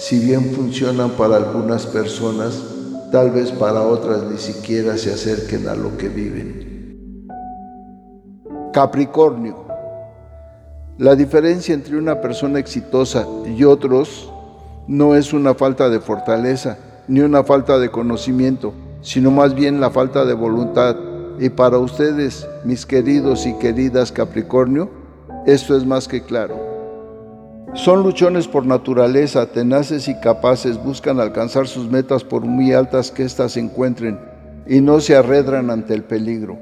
si bien funcionan para algunas personas, tal vez para otras ni siquiera se acerquen a lo que viven. Capricornio. La diferencia entre una persona exitosa y otros no es una falta de fortaleza ni una falta de conocimiento, sino más bien la falta de voluntad. Y para ustedes, mis queridos y queridas Capricornio, esto es más que claro. Son luchones por naturaleza, tenaces y capaces, buscan alcanzar sus metas por muy altas que éstas encuentren y no se arredran ante el peligro.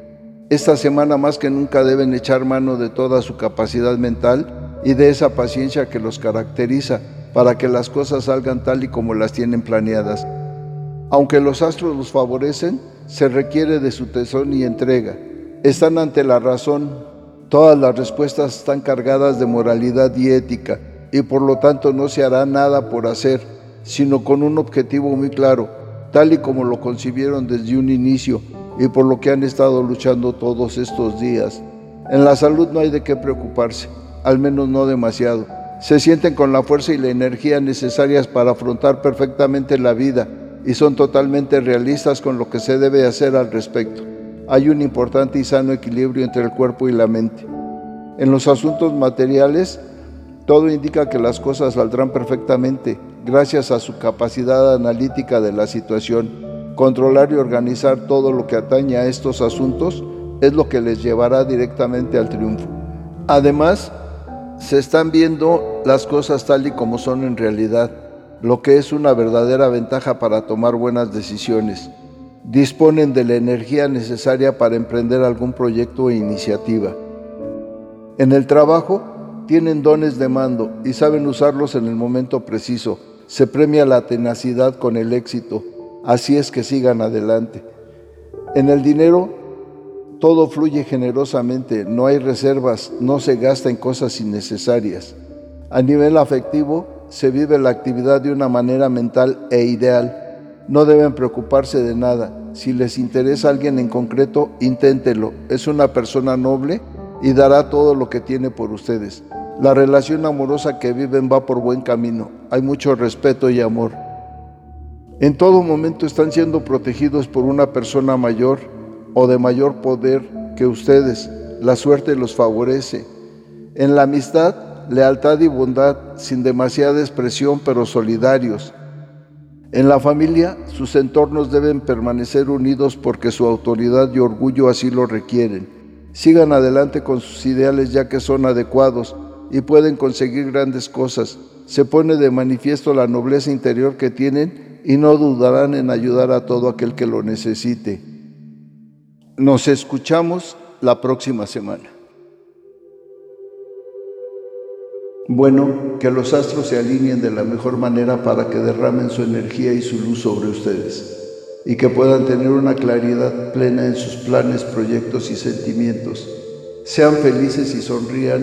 Esta semana más que nunca deben echar mano de toda su capacidad mental y de esa paciencia que los caracteriza para que las cosas salgan tal y como las tienen planeadas. Aunque los astros los favorecen, se requiere de su tesón y entrega. Están ante la razón. Todas las respuestas están cargadas de moralidad y ética y por lo tanto no se hará nada por hacer, sino con un objetivo muy claro, tal y como lo concibieron desde un inicio y por lo que han estado luchando todos estos días. En la salud no hay de qué preocuparse, al menos no demasiado. Se sienten con la fuerza y la energía necesarias para afrontar perfectamente la vida y son totalmente realistas con lo que se debe hacer al respecto. Hay un importante y sano equilibrio entre el cuerpo y la mente. En los asuntos materiales, todo indica que las cosas saldrán perfectamente gracias a su capacidad analítica de la situación Controlar y organizar todo lo que atañe a estos asuntos es lo que les llevará directamente al triunfo. Además, se están viendo las cosas tal y como son en realidad, lo que es una verdadera ventaja para tomar buenas decisiones. Disponen de la energía necesaria para emprender algún proyecto o iniciativa. En el trabajo tienen dones de mando y saben usarlos en el momento preciso. Se premia la tenacidad con el éxito Así es que sigan adelante. En el dinero todo fluye generosamente, no hay reservas, no se gasta en cosas innecesarias. A nivel afectivo se vive la actividad de una manera mental e ideal. No deben preocuparse de nada. Si les interesa alguien en concreto, inténtelo. Es una persona noble y dará todo lo que tiene por ustedes. La relación amorosa que viven va por buen camino. Hay mucho respeto y amor. En todo momento están siendo protegidos por una persona mayor o de mayor poder que ustedes. La suerte los favorece. En la amistad, lealtad y bondad, sin demasiada expresión, pero solidarios. En la familia, sus entornos deben permanecer unidos porque su autoridad y orgullo así lo requieren. Sigan adelante con sus ideales ya que son adecuados y pueden conseguir grandes cosas. Se pone de manifiesto la nobleza interior que tienen y no dudarán en ayudar a todo aquel que lo necesite. Nos escuchamos la próxima semana. Bueno, que los astros se alineen de la mejor manera para que derramen su energía y su luz sobre ustedes y que puedan tener una claridad plena en sus planes, proyectos y sentimientos. Sean felices y sonrían,